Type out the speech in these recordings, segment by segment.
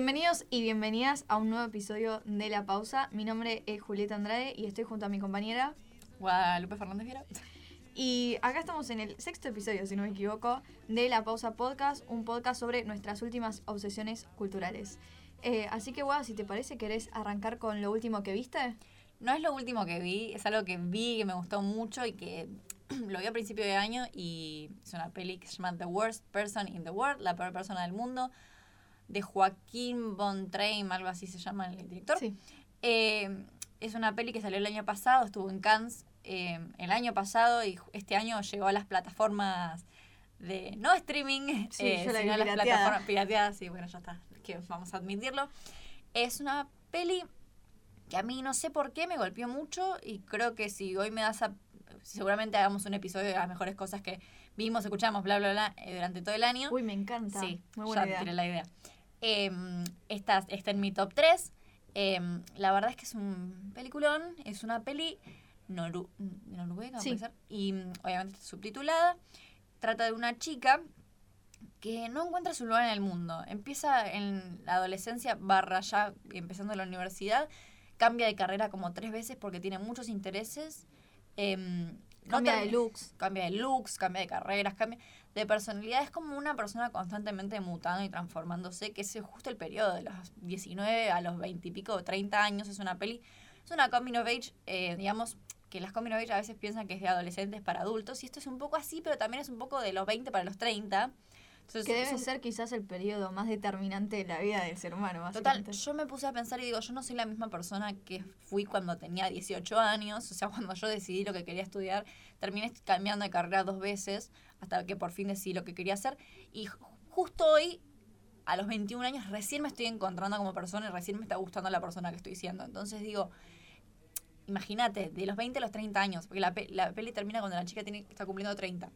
Bienvenidos y bienvenidas a un nuevo episodio de La Pausa. Mi nombre es Julieta Andrade y estoy junto a mi compañera Guadalupe Fernández Viera. Y acá estamos en el sexto episodio, si no me equivoco, de La Pausa Podcast, un podcast sobre nuestras últimas obsesiones culturales. Eh, así que, Guada, si te parece, ¿querés arrancar con lo último que viste? No es lo último que vi, es algo que vi que me gustó mucho y que lo vi a principio de año y es una peli que se llama The Worst Person in the World, la peor persona del mundo, de Joaquín Von Traim, algo así se llama el director. Sí. Eh, es una peli que salió el año pasado, estuvo en Cannes eh, el año pasado y este año llegó a las plataformas de no streaming, Sí, eh, la sino a las pirateada. plataformas pirateadas, sí, bueno, ya está, que vamos a admitirlo. Es una peli que a mí no sé por qué me golpeó mucho y creo que si hoy me das a... Seguramente hagamos un episodio de las mejores cosas que vimos, escuchamos, bla, bla, bla, eh, durante todo el año. Uy, me encanta. Sí, Muy buena ya idea. tiré la idea. Eh, esta está en mi top 3. la verdad es que es un peliculón. Es una peli noru noruega, Sí. puede ser. Y mm, obviamente está subtitulada. Trata de una chica que no encuentra su lugar en el mundo. Empieza en la adolescencia, barra ya empezando la universidad. Cambia de carrera como tres veces porque tiene muchos intereses. Em, no Cambia de looks. cambia de looks, cambia de carreras, cambia de personalidad. Es como una persona constantemente mutando y transformándose, que es justo el periodo de los 19 a los 20 y pico, 30 años. Es una peli, es una coming of age, eh, digamos, que las coming of age a veces piensan que es de adolescentes para adultos. Y esto es un poco así, pero también es un poco de los 20 para los 30. Entonces, Que debe un- ser quizás el periodo más determinante de la vida del ser humano, Total, yo me puse a pensar y digo, yo no soy la misma persona que fui cuando tenía 18 años, o sea, cuando yo decidí lo que quería estudiar, terminé cambiando de carrera dos veces hasta que por fin decidí lo que quería hacer y ju- justo hoy, a los 21 años, recién me estoy encontrando como persona y recién me está gustando la persona que estoy siendo. Entonces digo, imagínate, de los 20 a los 30 años, porque la, pe- la peli termina cuando la chica tiene, está cumpliendo 30.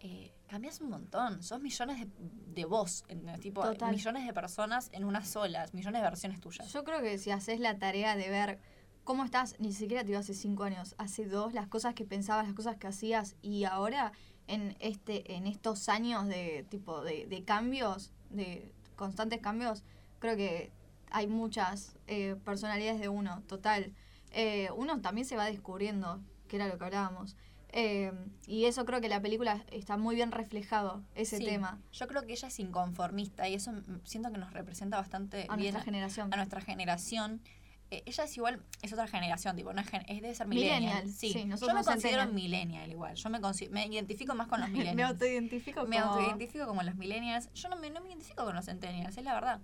Eh, cambias un montón, sos millones de, de vos, ¿entendés? tipo Total. millones de personas en una sola, millones de versiones tuyas. Yo creo que si haces la tarea de ver cómo estás, ni siquiera te digo hace cinco años, hace dos, las cosas que pensabas, las cosas que hacías, y ahora en este, en estos años de tipo de, de cambios, de constantes cambios, creo que hay muchas eh, personalidades de uno, total. Eh, uno también se va descubriendo, que era lo que hablábamos. Eh, y eso creo que la película está muy bien reflejado, ese Sí, tema, Yo creo que ella es inconformista y eso mm, siento que nos representa bastante a bien nuestra generación. a nuestra generación. Eh, ella es igual, es otra generación, tipo, no es, gen- es debe ser millennial. Millennial, Sí, sí, yo nosotros me somos considero millennial igual. Yo me, me identifico más con los Me millennials. autoidentifico me como- autoidentifico como los millennials. Yo no me, no me identifico con los centennials, es la verdad.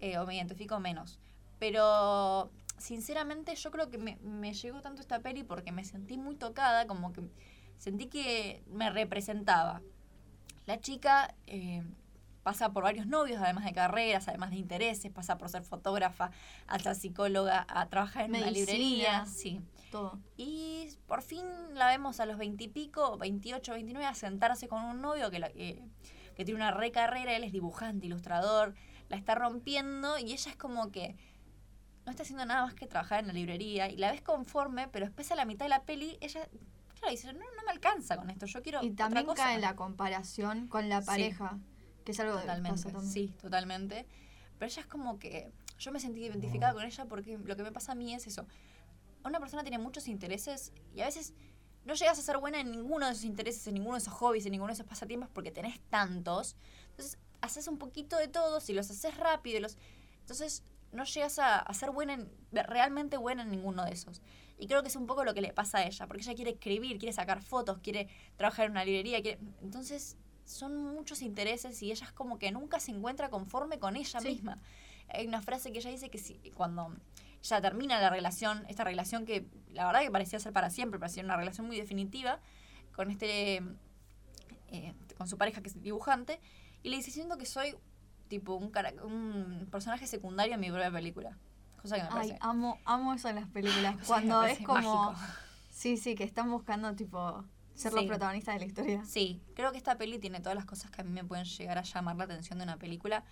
Eh, o me identifico menos. Pero sinceramente yo creo que me, me llegó tanto esta peli porque me sentí muy tocada, como que sentí que me representaba. La chica eh, pasa por varios novios, además de carreras, además de intereses, pasa por ser fotógrafa, a ser psicóloga, a trabajar en una librería. Sí. todo. Y por fin la vemos a los 20 y pico, 28, 29, a sentarse con un novio que, la- que, que tiene una re carrera, él es dibujante, ilustrador, la está rompiendo y ella es como que no está haciendo nada más que trabajar en la librería y la ves conforme, pero después a la mitad de la peli ella, claro, dice, no, no me alcanza con esto, yo quiero Y otra también cosa". cae la comparación con la Sí. Que es algo que Totalmente, pasa también. sí, totalmente. Pero ella es como que yo me sentí identificada con ella porque lo que me pasa a mí es eso. Una persona tiene muchos intereses y a veces no llegas a ser buena en ninguno de esos intereses, en ninguno de esos hobbies, en ninguno de esos pasatiempos porque tenés tantos. Entonces, haces un poquito de todos y los haces rápido. y los Entonces, no llegas a, a ser buena, en- realmente buena en ninguno de esos. Y creo que es un poco lo que le pasa a ella, porque ella quiere escribir, quiere sacar fotos, quiere trabajar en una librería, quiere... Entonces, son muchos intereses y ella es como que nunca se encuentra conforme con ella Sí. misma. Hay una frase que ella dice que si, cuando ya termina la relación, esta relación que la verdad que parecía ser para siempre, parecía una relación muy definitiva, con este eh, con su pareja que es dibujante, y le dice, siento que soy tipo un, cara- un personaje secundario en mi propia película. Cosa que me Ay, parece... amo, amo eso en las películas. Cuando es como. mágico. Sí, sí, que están buscando, tipo, ser los Sí. protagonistas de la historia. Sí, creo que esta peli tiene todas las cosas que a mí me pueden llegar a llamar la atención de una película.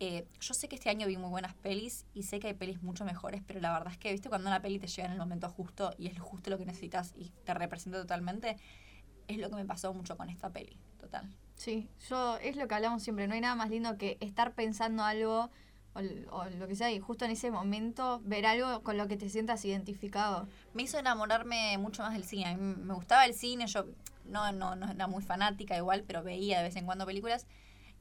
Eh, yo sé que este año vi muy buenas pelis y sé que hay pelis mucho mejores, pero la verdad es que, viste, cuando una peli te llega en el momento justo y es justo lo que necesitas y te representa totalmente, es lo que me pasó mucho con esta peli, total. Sí, yo es lo que hablamos siempre, no hay nada más lindo que estar pensando algo o, o lo que sea y justo en ese momento ver algo con lo que te sientas identificado. Me hizo enamorarme mucho más del cine. A mí me gustaba el cine, yo no, no, no era muy fanática igual, pero veía de vez en cuando películas.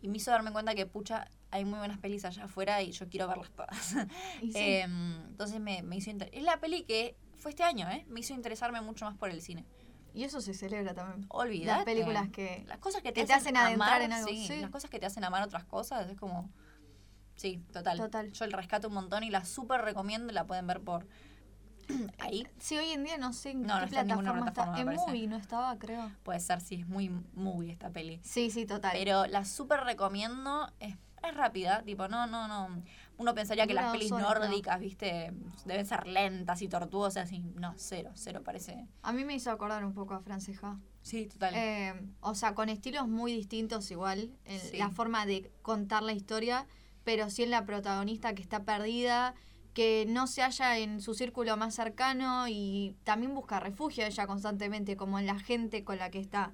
Y me hizo darme cuenta que, pucha, hay muy buenas pelis allá afuera y yo quiero verlas todas. Sí, Em, entonces me, me hizo... Es la peli que fue este año, ¿eh? Me hizo interesarme mucho más por el cine. y eso se celebra también. Olvídate. Las películas que... Las cosas que te, que te hacen adentrar amar, en algo, sí, sí. Las cosas que te hacen amar otras cosas, es como... Sí, total. Total. Yo el rescato un montón y la súper recomiendo, la pueden ver por... Ahí. Sí, hoy en día no sé en No, no qué está en ninguna plataforma está. plataforma, me En. Movie no estaba, creo. Puede ser, sí, es muy movie esta peli. Sí, sí, total. Pero la súper recomiendo. Es, es rápida, tipo, no, no, no. Uno pensaría que Dura las pelis horas, nórdicas, viste, deben ser lentas y tortuosas. Y no, cero, cero parece. A mí me hizo acordar un poco a Franceja. Sí, total. Eh, o sea, con estilos muy distintos igual, en Sí. la forma de contar la historia, pero sí en la protagonista que está perdida, que no se halla en su círculo más cercano y también busca refugio ella constantemente, como en la gente con la que está,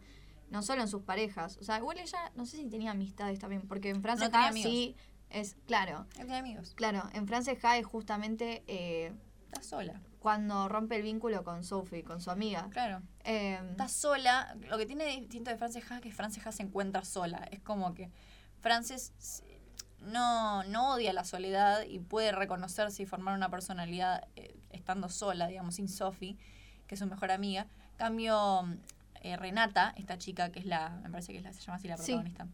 no solo en sus parejas. O sea, igual ella, no sé si tenía amistades también, porque en Francia tenía sí es, claro, No tiene amigos. claro, en Francia es justamente eh, Está sola. cuando rompe el vínculo con Sophie, con su amiga. Claro. Eh, Está sola. Lo que tiene distinto de Frances Ha es que Frances Ha se encuentra sola. Es como que Frances no, no odia la soledad y puede reconocerse y formar una personalidad eh, estando sola, digamos, sin Sophie, que es su mejor amiga. Cambio, eh, Renata, esta chica que es la, me parece que es la, se llama así la Sí. protagonista.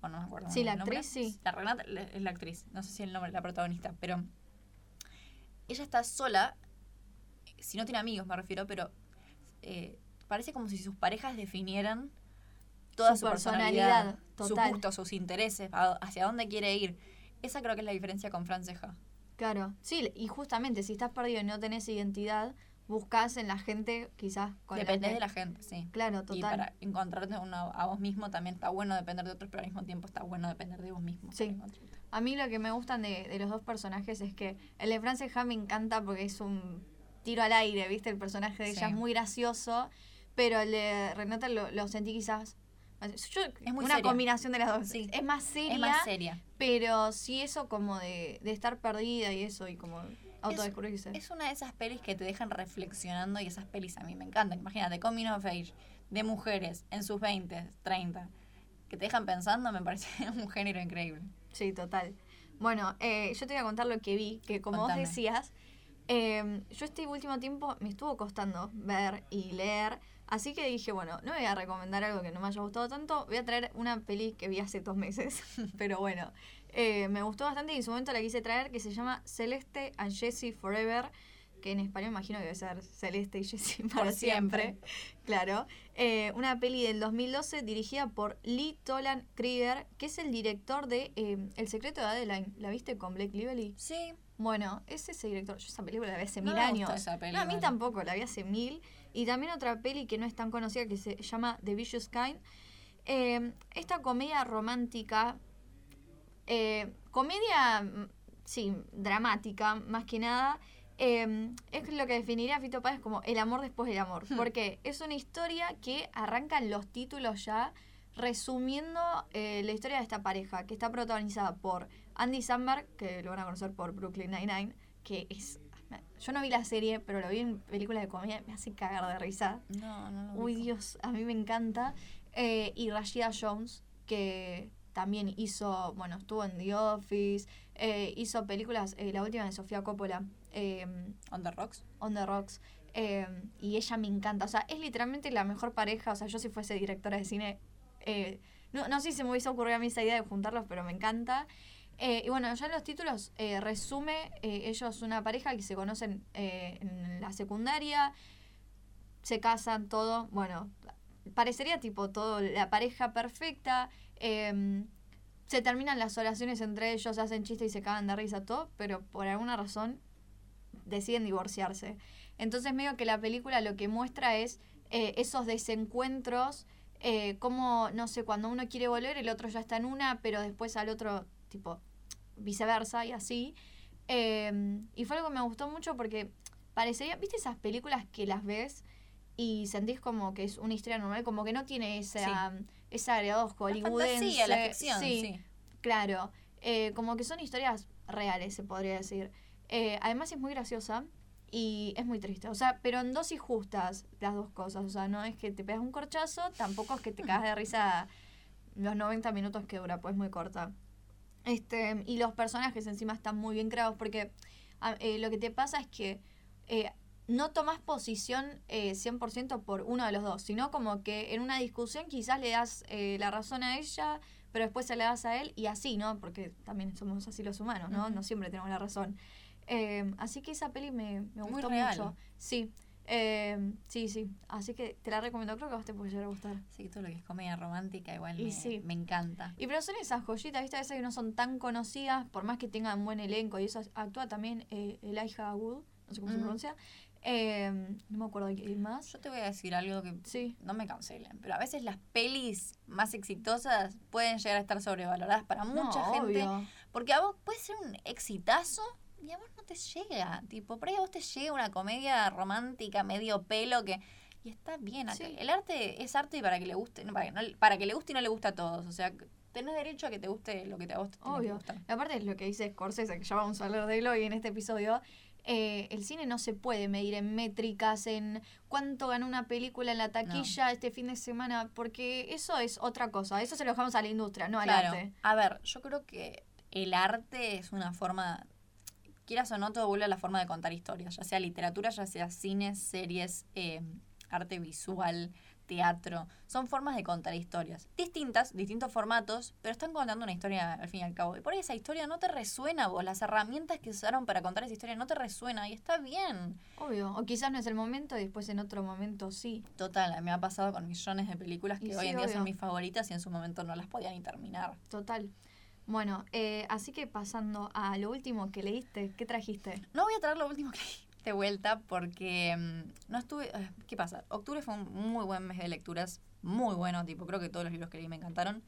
Bueno, no me acuerdo. Sí, la nombre. actriz, sí. La Renata es la actriz, no sé si el nombre la protagonista, pero ella está sola, si no tiene amigos me refiero, pero eh, parece como si sus parejas definieran toda Su su, personalidad, personalidad, sus gustos, sus intereses, hacia dónde quiere ir. Esa creo que es la diferencia con Franceja. Claro, sí, y justamente si estás perdido y no tenés identidad, buscas en la gente quizás con la que- de la gente, sí. Claro, Y total. para encontrarte uno a vos mismo también está bueno depender de otros, pero al mismo tiempo está bueno depender de vos mismo. Sí. A mí lo que me gustan de, de los dos personajes es que el de Frances Ha me encanta porque es un tiro al aire, ¿viste? El personaje de ella es muy gracioso, pero el de Renata lo, lo sentí quizás... Yo, Es muy una seria. combinación de las dos. Sí. Es más seria, Es más seria. pero sí eso como de, de estar perdida y eso, y como autodescubrirse. Es una de esas pelis que te dejan reflexionando y esas pelis a mí me encantan. Imagínate, Coming of Age, de mujeres en sus 20, 30, que te dejan pensando, me parece un género increíble. Sí, total. Bueno, eh, yo te voy a contar lo que vi, que como Contame. vos decías, eh, yo este último tiempo me estuvo costando ver y leer, así que dije, bueno, no voy a recomendar algo que no me haya gustado tanto, voy a traer una peli que vi hace dos meses, pero bueno, eh, me gustó bastante y en su momento la quise traer, que se llama Celeste and Jessie Forever, que en español imagino que debe ser Celeste y Jessie para Por siempre. siempre. Claro. Eh, una peli del 2012 dirigida por Lee Tolan Krieger, que es el director de eh, El secreto de Adeline. ¿La viste con Blake Lively? Sí, Bueno, es ese director. Yo esa película la vi hace No mil me gusta años. esa peli, no, a mí tampoco, la vi hace mil. Y también otra peli que no es tan conocida que se llama The Vicious Kind. Eh, esta comedia romántica, eh, comedia, mm, sí, dramática, más que nada, eh, es lo que definiría a Fito Páez como el amor después del amor. Porque es una historia que arrancan los títulos ya resumiendo eh, la historia de esta pareja, que está protagonizada por Andy Samberg, que lo van a conocer por Brooklyn Nine-Nine, que es... Yo no vi la serie, pero lo vi en películas de comedia, me hace cagar de risa. no, no. lo Uy. Dios, a mí me encanta. Eh, y Rashida Jones, que también hizo, bueno, estuvo en The Office, eh, hizo películas, eh, la última de Sofía Coppola, eh, On the Rocks. On the Rocks, eh, y ella me encanta. O sea, es literalmente la mejor pareja. O sea, yo si fuese directora de cine, no, no sé si se me hubiese ocurrido a mí esa idea de juntarlos, pero me encanta. Eh, y bueno, ya en los títulos eh, resume eh, ellos una pareja que se conocen en la secundaria, se casan, todo. Bueno, parecería tipo todo la pareja perfecta. eh, se terminan las oraciones entre ellos, hacen chistes y se cagan de risa, todo, pero por alguna razón deciden divorciarse. Entonces medio que la película lo que muestra es esos desencuentros, como, no sé, cuando uno quiere volver, el otro ya está en una, pero después al otro, tipo, viceversa y así. Eh, y fue algo que me gustó mucho porque parecería, ¿viste esas películas que las ves y sentís como que es una historia normal, como que no tiene esa, es agregado La hollywoodense. fantasía, la ficción, sí, sí. Claro, eh, como que son historias reales, se podría decir. Eh, además es muy graciosa y es muy triste. O sea, pero en dosis justas las dos cosas. O sea, no es que te pegas un corchazo, tampoco es que te cagas de risa los 90 minutos que dura, pues muy corta. Este, y los personajes encima están muy bien creados porque eh, lo que te pasa es que eh, no tomas posición eh, 100% por uno de los dos, sino como que en una discusión quizás le das eh, la razón a ella, pero después se la das a él y así, ¿no? Porque también somos así los humanos, ¿no? No siempre tenemos la razón. Eh, así que esa peli me, me Muy gustó real. mucho. Sí, eh, sí, sí. Así que te la recomiendo, creo que a vos te puede llegar a gustar. Sí, que todo lo que es comedia romántica igual Y me, sí. me encanta. Y pero son esas joyitas, ¿viste? A veces que no son tan conocidas, por más que tengan buen elenco y eso. Actúa también eh, Elijah Wood, no sé cómo se Ujú. pronuncia. Eh, no me acuerdo de quién más. Yo te voy a decir algo que Sí. no me cancelen, pero a veces las pelis más exitosas pueden llegar a estar sobrevaloradas para mucha No, gente. obvio. Porque a vos puede ser un exitazo y a vos no te llega. Tipo, por ahí a vos te llega una comedia romántica, medio pelo que. Y está bien. Sí. El arte es arte y para que le guste. no, para, que no- para que le guste y no le gusta a todos. O sea, tenés derecho a que te guste lo que te, a vos te Obvio. Y aparte es lo que dice Scorsese, que ya vamos a hablar de él hoy en este episodio. eh, el cine no se puede medir en métricas, en cuánto ganó una película en la taquilla este fin de semana, porque eso es otra cosa. Eso se lo dejamos a la industria, no al Claro. arte. A ver, yo creo que el arte es una forma. Quieras o no, todo vuelve a la forma de contar historias, ya sea literatura, ya sea cine, series, eh, arte visual, teatro. Son formas de contar historias. Distintas, distintos formatos, pero están contando una historia al fin y al cabo. Y por ahí esa historia no te resuena a vos. Las herramientas que usaron para contar esa historia no te resuena y está bien. Obvio. O quizás no es el momento y después en otro momento sí. Total, me ha pasado con millones de películas que Y hoy sí, en día obvio. son mis favoritas y en su momento no las podía ni terminar. Total. Bueno, eh, así que pasando a lo último que leíste, ¿qué trajiste? No voy a traer lo último que leí de vuelta porque mm, no estuve... eh, ¿Qué pasa? Octubre fue un muy buen mes de lecturas, muy bueno, tipo, creo que todos los libros que leí me encantaron.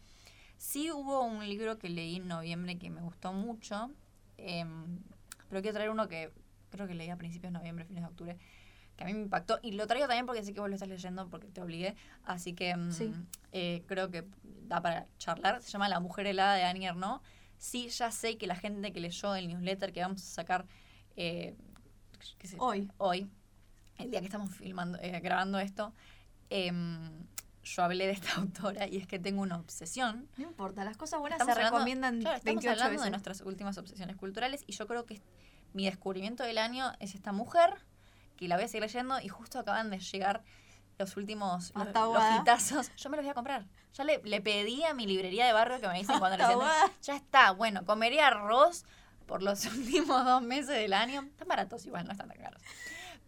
Sí hubo un libro que leí en noviembre que me gustó mucho, em, pero quiero traer uno que creo que leí a principios de noviembre, fines de octubre, que a mí me impactó. Y lo traigo también porque sé que vos lo estás leyendo porque te obligué, así que mm, Sí. eh, creo que da para charlar. Se llama La Mujer Helada de Annie Ernaux. Sí, ya sé que la gente que leyó el newsletter que vamos a sacar eh, sé, Hoy. hoy, el día que estamos filmando, eh, grabando esto, em, yo hablé de esta autora y es que tengo una obsesión. No importa, las cosas buenas Estamos se hablando- recomiendan claro, estamos 28 hablando veces. de nuestras últimas obsesiones culturales y yo creo que mi descubrimiento del año es esta mujer, que la voy a seguir leyendo y justo acaban de llegar los últimos hitazos. Yo me los voy a comprar. Ya le, le pedí a mi librería de barrio que me dicen cuando guada. Ya está, bueno, comeré arroz por los últimos dos meses del año. Están baratos igual, no están tan caros.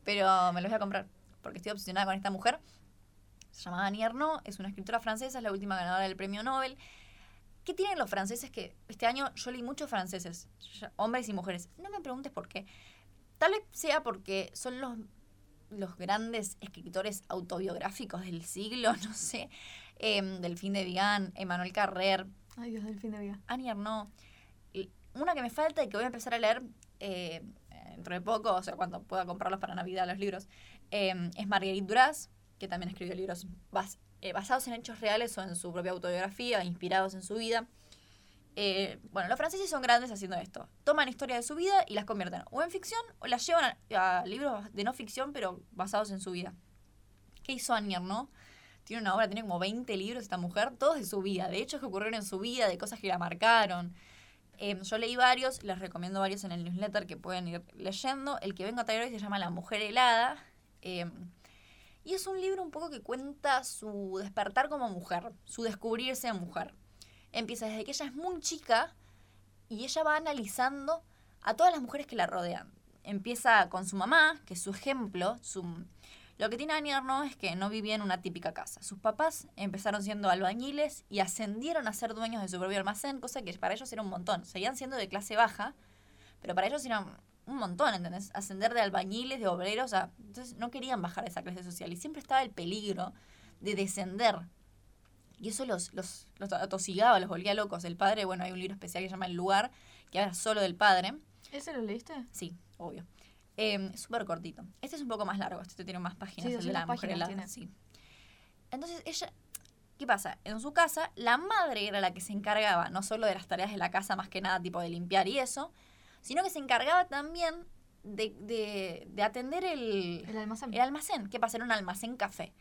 Pero me los voy a comprar porque estoy obsesionada con esta mujer. Se llama Annie Ernaux, es una escritora francesa, es la última ganadora del premio Nobel. ¿Qué tienen los franceses que este año yo leí muchos franceses, hombres y mujeres? No me preguntes por qué. Tal vez sea porque son los, los grandes escritores autobiográficos del siglo, no sé. Em, Delphine de Vigan, Emmanuel Carrer, Ay, Dios del fin de vida. Annie Ernaux. Y Una que me falta y que voy a empezar a leer eh, dentro de poco, o sea, cuando pueda comprarlos para Navidad, los libros, eh, es Marguerite Duras, que también escribió libros bas- eh, basados en hechos reales o en su propia autobiografía, inspirados en su vida. Eh, bueno, los franceses son grandes haciendo esto. Toman historias de su vida y las convierten o en ficción o las llevan a, libros de no ficción, pero basados en su vida. ¿Qué hizo Annie Ernaux? Tiene una obra, tiene como 20 libros esta mujer, todos de su vida, de hechos que ocurrieron en su vida, de cosas que la marcaron. Eh, yo leí varios, les recomiendo varios en el newsletter que pueden ir leyendo. El que vengo a traer hoy se llama La Mujer Helada. eh, y es un libro un poco que cuenta su despertar como mujer, su descubrirse mujer. Empieza desde que ella es muy chica y ella va analizando a todas las mujeres que la rodean. Empieza con su mamá, que es su ejemplo. Su... Lo que tiene Annie Ernaux es que no vivía en una típica casa. Sus papás empezaron siendo albañiles y ascendieron a ser dueños de su propio almacén, cosa que para ellos era un montón. Seguían siendo de clase baja, pero para ellos era un montón, ¿entendés? Ascender de albañiles, de obreros, a... entonces no querían bajar esa clase social y siempre estaba el peligro de descender. Y eso los, los, los atosigaba, los volvía locos. El padre, bueno, hay un libro especial que se llama El lugar, que habla solo del padre. ¿Ese lo leíste? Sí, obvio. Eh, súper cortito. Este es un poco más largo, este tiene más páginas, Sí, el la 200 mujer tiene. Sí. Entonces ella ¿Qué pasa? En su casa, la madre era la que se encargaba no solo de las tareas de la casa, más que nada, tipo de limpiar y eso, sino que se encargaba también de, de, de atender el, El almacén. el almacén. ¿Qué pasa? Era un almacén café.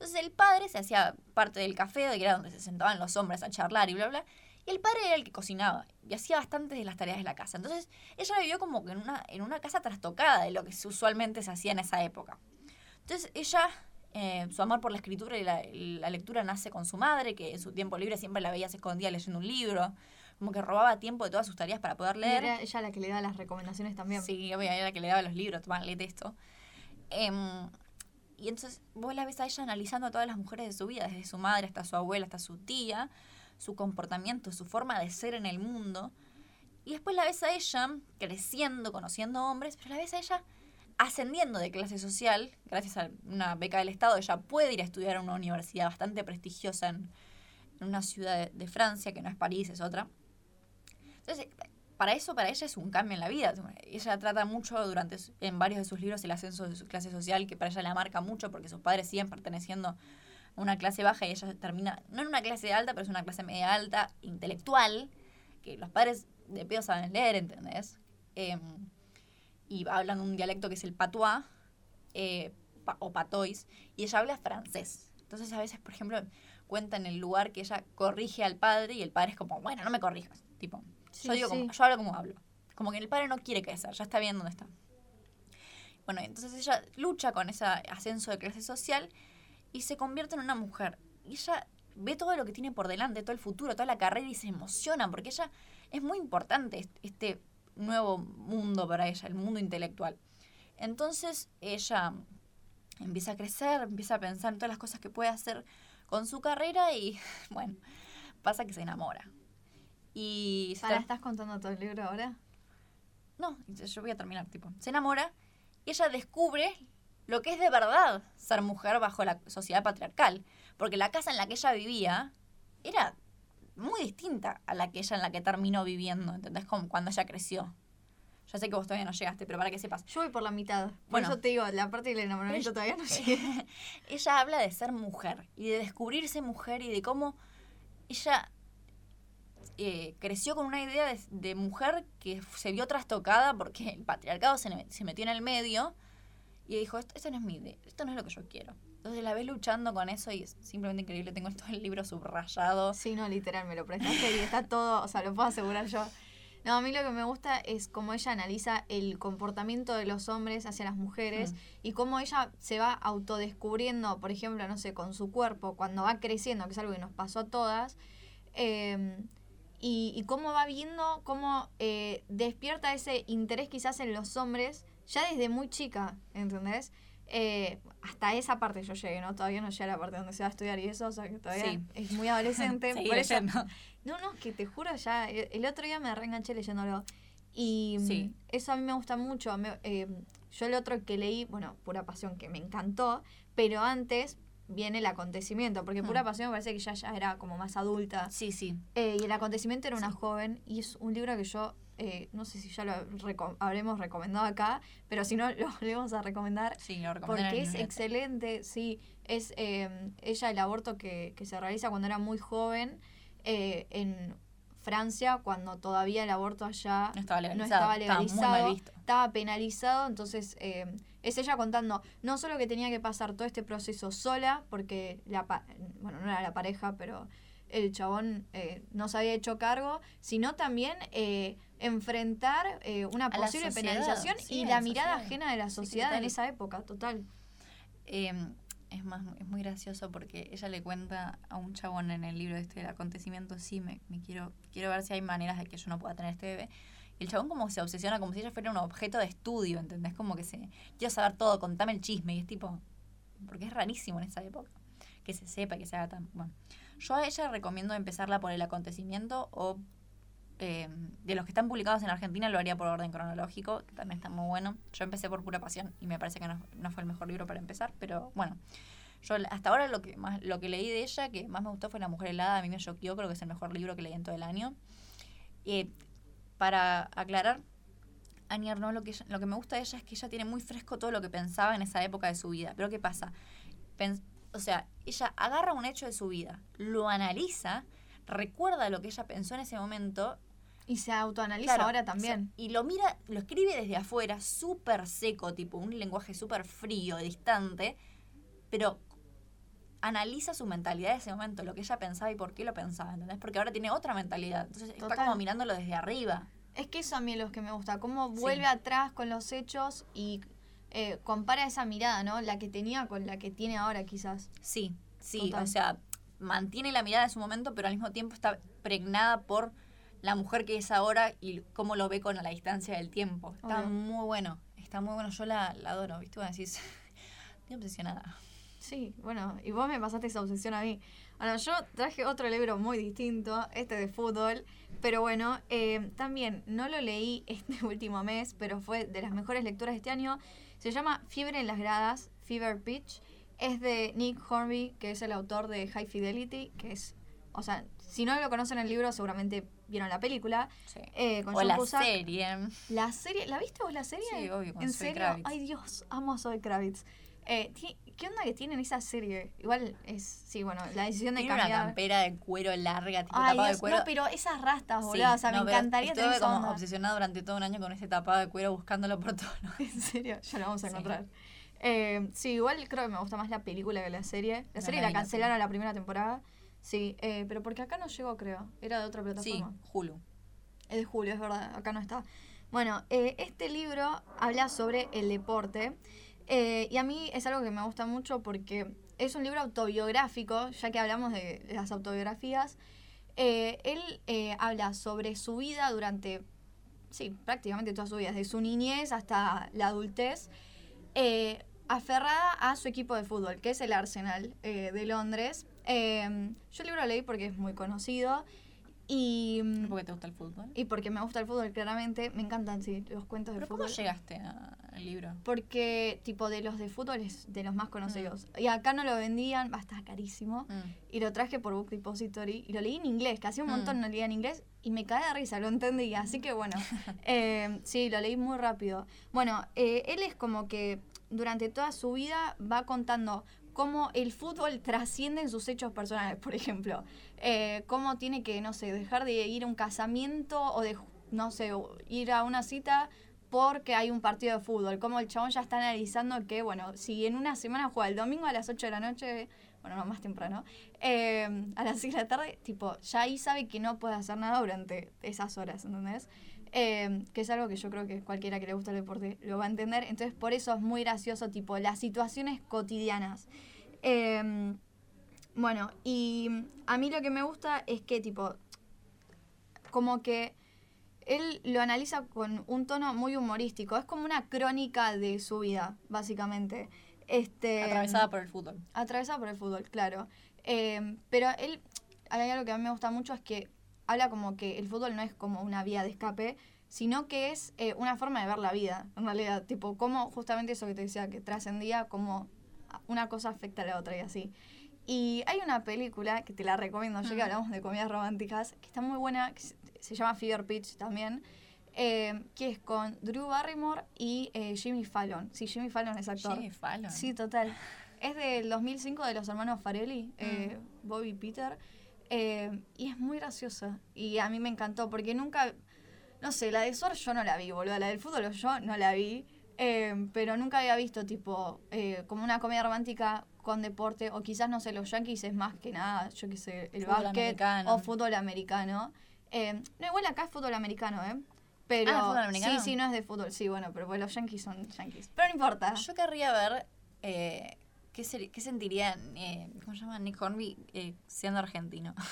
Entonces el padre se hacía parte del café, de que era donde se sentaban los hombres a charlar y bla, bla. Y el padre era el que cocinaba y hacía bastantes de las tareas de la casa. Entonces ella vivió como que en una, en una casa trastocada de lo que usualmente se hacía en esa época. Entonces ella, eh, su amor por la escritura y la, la lectura nace con su madre, que en su tiempo libre siempre la veía se escondía leyendo un libro, como que robaba tiempo de todas sus tareas para poder Y leer. era ella la que le da las recomendaciones también. Sí, obvio, era la que le daba los libros, toma, léete esto. Em, y entonces vos la ves a ella analizando a todas las mujeres de su vida, desde su madre hasta su abuela, hasta su tía, su comportamiento, su forma de ser en el mundo. Y después la ves a ella creciendo, conociendo hombres, pero la ves a ella ascendiendo de clase social, gracias a una beca del Estado, ella puede ir a estudiar a una universidad bastante prestigiosa en, una ciudad de Francia, que no es París, es otra. Entonces, para eso, para ella es un cambio en la vida. Ella trata mucho durante en varios de sus libros el ascenso de su clase social, que para ella la marca mucho porque sus padres siguen perteneciendo a una clase baja y ella termina, no en una clase alta, pero es una clase media alta, intelectual, que los padres de pedo saben leer, ¿entendés? Em, y hablan un dialecto que es el patois, eh, o patois, y ella habla francés. Entonces a veces, por ejemplo, cuenta en el lugar que ella corrige al padre y el padre es como, bueno, no me corrijas. Tipo, Sí, yo, digo sí. como, yo hablo como hablo. Como que el padre no quiere crecer, ya está bien donde está. Bueno, entonces ella lucha con ese ascenso de clase social y se convierte en una mujer. Y ella ve todo lo que tiene por delante, todo el futuro, toda la carrera y se emociona porque ella es muy importante est- este nuevo mundo para ella, el mundo intelectual. Entonces ella empieza a crecer, empieza a pensar en todas las cosas que puede hacer con su carrera y bueno, pasa que se enamora. Y Para, ¿estás contando todo el libro ahora? no, yo voy a terminar, tipo. Se enamora y ella descubre lo que es de verdad ser mujer bajo la sociedad patriarcal. Porque la casa en la que ella vivía era muy distinta a la que ella en la que terminó viviendo, ¿entendés? Como cuando ella creció. Ya sé que vos todavía no llegaste, pero para que sepas. Yo voy por la mitad. Por Bueno. eso te digo, la parte del enamoramiento todavía no llegué. ella habla de ser mujer y de descubrirse mujer y de cómo ella eh, creció con una idea de, de mujer que se vio trastocada porque el patriarcado se, metió en el medio y dijo, esto, esto no es mi idea, esto no es lo que yo quiero. Entonces la ves luchando con eso y es simplemente increíble. Tengo todo el libro subrayado. Sí, no, literal, me lo prestaste y está todo, o sea, lo puedo asegurar yo. No, a mí lo que me gusta es cómo ella analiza el comportamiento de los hombres hacia las mujeres Mm. y cómo ella se va autodescubriendo, por ejemplo, no sé, con su cuerpo, cuando va creciendo, que es algo que nos pasó a todas, eh, y, y cómo va viendo cómo eh, despierta ese interés quizás en los hombres ya desde muy chica, ¿entendés? Eh, hasta esa parte yo llegué, ¿no? Todavía no llegué a la parte donde se va a estudiar y eso, o sea que todavía Sí. es muy adolescente. Por eso- no, no, que te juro ya, el el otro día me reenganché leyéndolo. Y mm, Sí. eso a mí me gusta mucho. me- eh, yo el otro que leí, bueno, Pura Pasión, que me encantó, pero antes viene el acontecimiento, porque Pura Mm. Pasión me parece que ya, ya era como más adulta. Sí, sí. Eh, y el acontecimiento era una Sí. joven, y es un libro que yo, eh, no sé si ya lo reco- habremos recomendado acá, pero si no, lo volvemos a recomendar. Sí, lo Porque es excelente, sí. Es eh, ella el aborto que, que se realiza cuando era muy joven eh, en Francia, cuando todavía el aborto allá No estaba no legalizado. estaba muy mal legalizado, visto. estaba penalizado, entonces eh, es ella contando no solo que tenía que pasar todo este proceso sola, porque la pa- bueno, no era la pareja, pero el chabón eh, no se había hecho cargo, sino también eh, enfrentar eh, una A posible penalización sí, y la, la mirada ajena de la Sí, sociedad en esa época, total. Es más, es muy gracioso porque ella le cuenta a un chabón en el libro este del acontecimiento, sí, me, me quiero, quiero ver si hay maneras de que yo no pueda tener este bebé. Y el chabón como se obsesiona, como si ella fuera un objeto de estudio, ¿entendés? Como que se, quiero saber todo, contame el chisme. Y es tipo, porque es rarísimo en esa época, que se sepa, que se haga tan... Bueno, yo a ella recomiendo empezarla por el acontecimiento o eh, de los que están publicados en Argentina lo haría por orden cronológico, que también está muy bueno. Yo empecé por pura pasión y me parece que no, no fue el mejor libro para empezar, pero bueno. Yo hasta ahora lo que más lo que leí de ella, que más me gustó fue La Mujer Helada, a mí me choqueó, creo que es el mejor libro que leí en todo el año. Eh, para aclarar, Annie Arnaud, lo que, ella- lo que me gusta de ella es que ella tiene muy fresco todo lo que pensaba en esa época de su vida. Pero ¿qué pasa? O sea, ella agarra un hecho de su vida, lo analiza, recuerda lo que ella pensó en ese momento. Y se autoanaliza Claro, ahora también. y lo mira, lo escribe desde afuera, súper seco, tipo un lenguaje súper frío, distante, pero analiza su mentalidad de ese momento, lo que ella pensaba y por qué lo pensaba, ¿entendés? Porque ahora tiene otra mentalidad. Entonces está como mirándolo desde arriba. Es que eso a mí es lo que me gusta, cómo Sí. vuelve atrás con los hechos y eh, compara esa mirada, ¿no? La que tenía con la que tiene ahora quizás. Sí, sí, Total. o sea, mantiene la mirada de su momento, pero al mismo tiempo está pregnada por la mujer que es ahora y cómo lo ve con la distancia del tiempo. Está Obvio. muy bueno, está muy bueno, yo la, la adoro, ¿viste? Vos decís, estoy obsesionada. Sí, bueno, y vos me pasaste esa obsesión a mí. Ahora, yo traje otro libro muy distinto, este de fútbol, pero bueno, eh, también no lo leí este último mes, pero fue de las mejores lecturas de este año. Se llama Fiebre en las gradas, Fever Pitch. Es de Nick Hornby, que es el autor de High Fidelity, que es, o sea, si no lo conocen el libro, seguramente vieron la película. Sí. Eh, con o John la Cusack. serie. La serie, ¿la viste vos la serie? Sí, obvio, con ¿En serio? Kravitz. Ay, Dios, amo a Zoe Kravitz. Eh, ¿Qué onda que tienen esa serie? Igual es, sí, bueno, la decisión de Tiene una cambiar. campera de cuero larga, tipo Ay, tapado Dios, de cuero. no, pero esas rastas, Sí, boludo, o sea, no, me encantaría tener Estuve como onda. obsesionada durante todo un año con ese tapado de cuero buscándolo por todos lados. En serio, ya lo vamos a Sí. encontrar. Eh, sí, igual creo que me gusta más la película que la serie. La No serie la cancelaron la primera temporada. Sí, eh, pero porque acá no llegó, creo. Era de otra Sí, plataforma. Hulu. Es de julio, es verdad, acá no está. Bueno, eh, este libro habla sobre el deporte eh, y a mí es algo que me gusta mucho porque es un libro autobiográfico, ya que hablamos de las autobiografías. Eh, él eh, habla sobre su vida durante, sí, prácticamente toda su vida, desde su niñez hasta la adultez, eh, aferrada a su equipo de fútbol, que es el Arsenal eh, de Londres. Eh, yo el libro lo leí porque es muy conocido y... mm, ¿Por qué te gusta el fútbol? y porque me gusta el fútbol, claramente, me encantan, sí, los cuentos de ¿Pero cómo fútbol. llegaste al libro? Porque, tipo, de los de fútbol es de los más conocidos. Mm. Y acá no lo vendían, estar carísimo. Mm. Y lo traje por Book Depository y lo leí en inglés, que hacía un Mm. montón no leía en inglés y me cae de risa, lo entendí. Así que bueno, eh, sí, lo leí muy rápido. Bueno, eh, él es como que durante toda su vida va contando cómo el fútbol trasciende en sus hechos personales, por ejemplo. Eh, cómo tiene que, no sé, dejar de ir a un casamiento o de, no sé, ir a una cita porque hay un partido de fútbol. Como el chabón ya está analizando que, bueno, si en una semana juega el domingo a las 8 de la noche, bueno, no, más temprano, eh, a las 6 de la tarde, tipo, ya ahí sabe que no puede hacer nada durante esas horas, ¿entendés? Eh, que es algo que yo creo que cualquiera que le gusta el deporte lo va a entender. Entonces, por eso es muy gracioso, tipo, las situaciones cotidianas. Eh, bueno, y a mí lo que me gusta es que, tipo, como que él lo analiza con un tono muy humorístico. Es como una crónica de su vida, básicamente. Este, Atravesada por el fútbol. Atravesada por el fútbol, claro. Eh, pero él, hay algo que a mí me gusta mucho, es que habla como que el fútbol no es como una vía de escape, sino que es eh, una forma de ver la vida, en realidad. Tipo, como justamente eso que te decía, que trascendía, como una cosa afecta a la otra y así. Y hay una película que te la recomiendo, ya que Mm. hablamos de comedias románticas, que está muy buena, que se, llama Fever Pitch también, eh, que es con Drew Barrymore y eh, Jimmy Fallon. Sí, Jimmy Fallon es actor. Jimmy Fallon. Sí, total. Es del 2005 de los hermanos Farelli, eh, Bobby y Peter. Eh, y es muy graciosa. Y a mí me encantó porque nunca. No sé, la de Sword yo no la vi, boludo. La del fútbol yo no la vi. eh, pero nunca había visto, tipo, eh, como una comedia romántica con deporte. O quizás, no sé, los Yankees es más que nada, yo qué sé, el Fútbol básquet americano. o fútbol americano. Eh, no, igual acá es fútbol americano, ¿eh? Pero, Ah, ¿fútbol americano? Sí, sí, no es de fútbol, sí, bueno, pero pues los Yankees son Yankees. Pero no importa. Yo querría ver qué, seri- qué sentiría, eh, ¿cómo se llama? Nick Hornby eh, siendo argentino.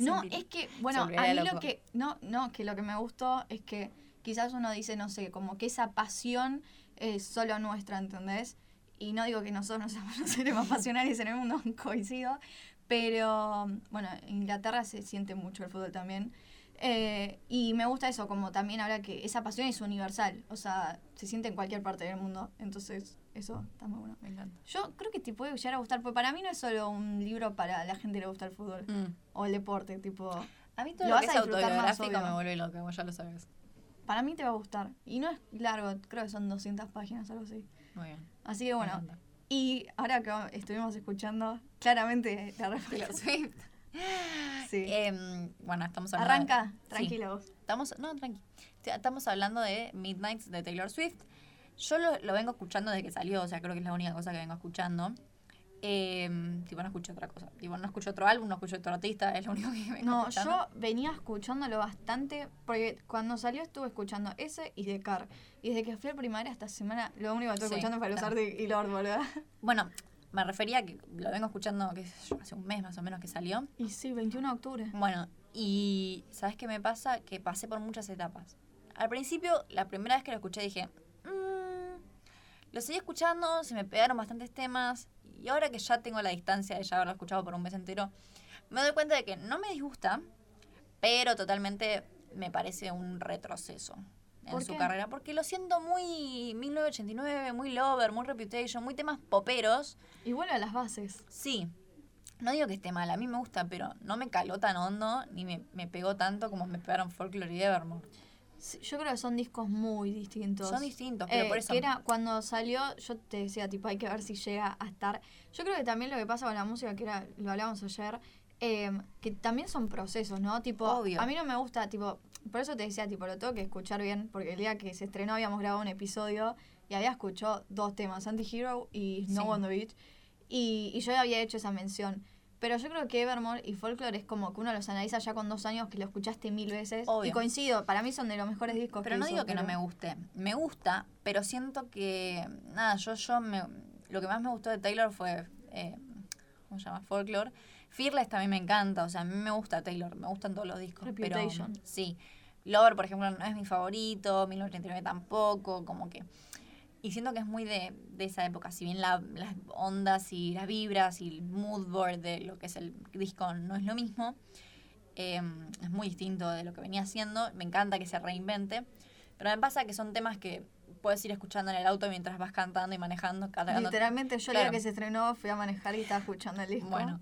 No, es que, bueno, a mí lo que, no, no, que lo que me gustó es que quizás uno dice, no sé, como que esa pasión es solo nuestra, ¿entendés? Y no digo que nosotros no seamos los seres más pasionales en el mundo, coincido, pero bueno, en Inglaterra se siente mucho el fútbol también. Eh, y me gusta eso, como también habla que esa pasión es universal, o sea, se siente en cualquier parte del mundo, entonces eso está muy bueno. Me encanta. Yo creo que te puede llegar a gustar, porque para mí no es solo un libro para la gente que le gusta el fútbol Mm. o el deporte, tipo, A mí todo Lo lo, que vas es más, autobiográfico obvio. me vuelve loca, vos ya lo sabes. para mí te va a gustar. Y no es largo, creo que son 200 páginas, algo así. Muy bien. Así que bueno. Y ahora que estuvimos escuchando, claramente la. Swift. Sí. Em, bueno, estamos hablando. Arranca, Sí. tranquilo vos. Estamos, no, tranqui. Estamos hablando de Midnights de Taylor Swift. Yo lo, lo vengo escuchando desde que salió, o sea, creo que es la única cosa que vengo escuchando. Em, tipo, no escucho otra cosa. Tipo, no escucho otro álbum, no escucho otro artista, es lo único que vengo No, escuchando. yo venía escuchándolo bastante, porque cuando salió estuve escuchando ese y The Car. Y desde que fui al primaria esta semana, lo único que estoy Sí, escuchando fue los claro. Arctic y Lord, boludo. Bueno, me refería a que lo vengo escuchando yo, hace un mes más o menos que salió. Y sí, 21 de octubre. Bueno, y ¿sabes qué me pasa? Que pasé por muchas etapas. Al principio, la primera vez que lo escuché dije, "Mm", lo seguí escuchando, se me pegaron bastantes temas, y ahora que ya tengo la distancia de ya haberlo escuchado por un mes entero, me doy cuenta de que no me disgusta, pero totalmente me parece un retroceso en ¿Por su qué? carrera, porque lo siento muy 1989, muy Lover, muy Reputation, muy temas poperos. Y vuelve a las bases. Sí. No digo que esté mal, a mí me gusta, pero no me caló tan hondo ni me, me pegó tanto como me pegaron Folklore y Evermore. Sí, Yo creo que son discos muy distintos. Son distintos, pero Eh, por eso. que era cuando salió, yo te decía, tipo, hay que ver si llega a estar. Yo creo que también lo que pasa con la música, que era, lo hablábamos ayer, eh, que también son procesos, ¿no? Tipo, Obvio. a mí no me gusta, tipo, por eso te decía, tipo, lo tengo que escuchar bien, porque el día que se estrenó habíamos grabado un episodio y había escuchado dos temas, Anti-Hero y No Sí. on the Beach, y, y yo ya había hecho esa mención. Pero yo creo que Evermore y Folklore es como que uno los analiza ya con dos años que lo escuchaste mil veces. Obvio. Y coincido, para mí son de los mejores discos Pero que no hizo, digo que no me guste. Me gusta, pero siento que. Nada, yo, yo me, lo que más me gustó de Taylor fue. Eh, ¿Cómo se llama? Folklore. Fearless también me encanta. O sea, a mí me gusta Taylor. Me gustan todos los discos. Reputation. Pero, sí. Lover, por ejemplo, no es mi favorito. 1989 tampoco. Como que. Y siento que es muy de, de esa época. Si bien la- las ondas y las vibras y el mood board de lo que es el disco no es lo mismo, eh, es muy distinto de lo que venía haciendo. Me encanta que se reinvente. Pero me pasa que son temas que puedes ir escuchando en el auto mientras vas cantando y manejando. Literalmente yo el Claro. día que se estrenó fui a manejar y estaba escuchando el disco. Bueno,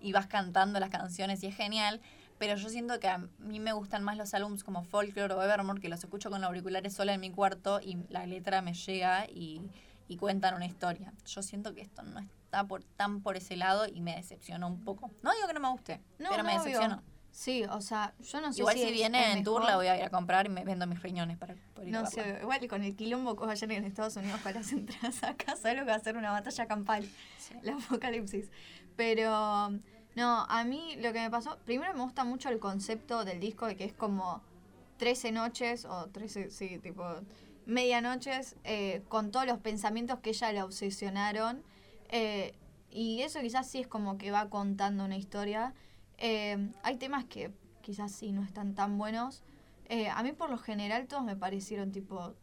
y vas cantando las canciones y es genial. Pero yo siento que a mí me gustan más los álbums como Folklore o Evermore, que los escucho con los auriculares sola en mi cuarto y la letra me llega y, y cuentan una historia. Yo siento que esto no está por, tan por ese lado y me decepcionó un poco. No digo que no me guste, No, pero me no, obvio. decepcionó. Sí, o sea, yo no sé Igual si, si viene en tour la voy a ir a comprar y me vendo mis riñones para poder ir a No verla. sé, igual con el quilombo que ayer en Estados Unidos con las entradas acá, sabes lo que va a ser una batalla campal, Sí. la apocalipsis. Pero, no, a mí lo que me pasó, primero me gusta mucho el concepto del disco, de que es como 13 noches, o 13, sí, tipo, medianoches, eh, con todos los pensamientos que ella le obsesionaron. eh, y eso quizás sí es como que va contando una historia. Eh, hay temas que quizás sí no están tan buenos. A mí por lo general todos me parecieron tipo,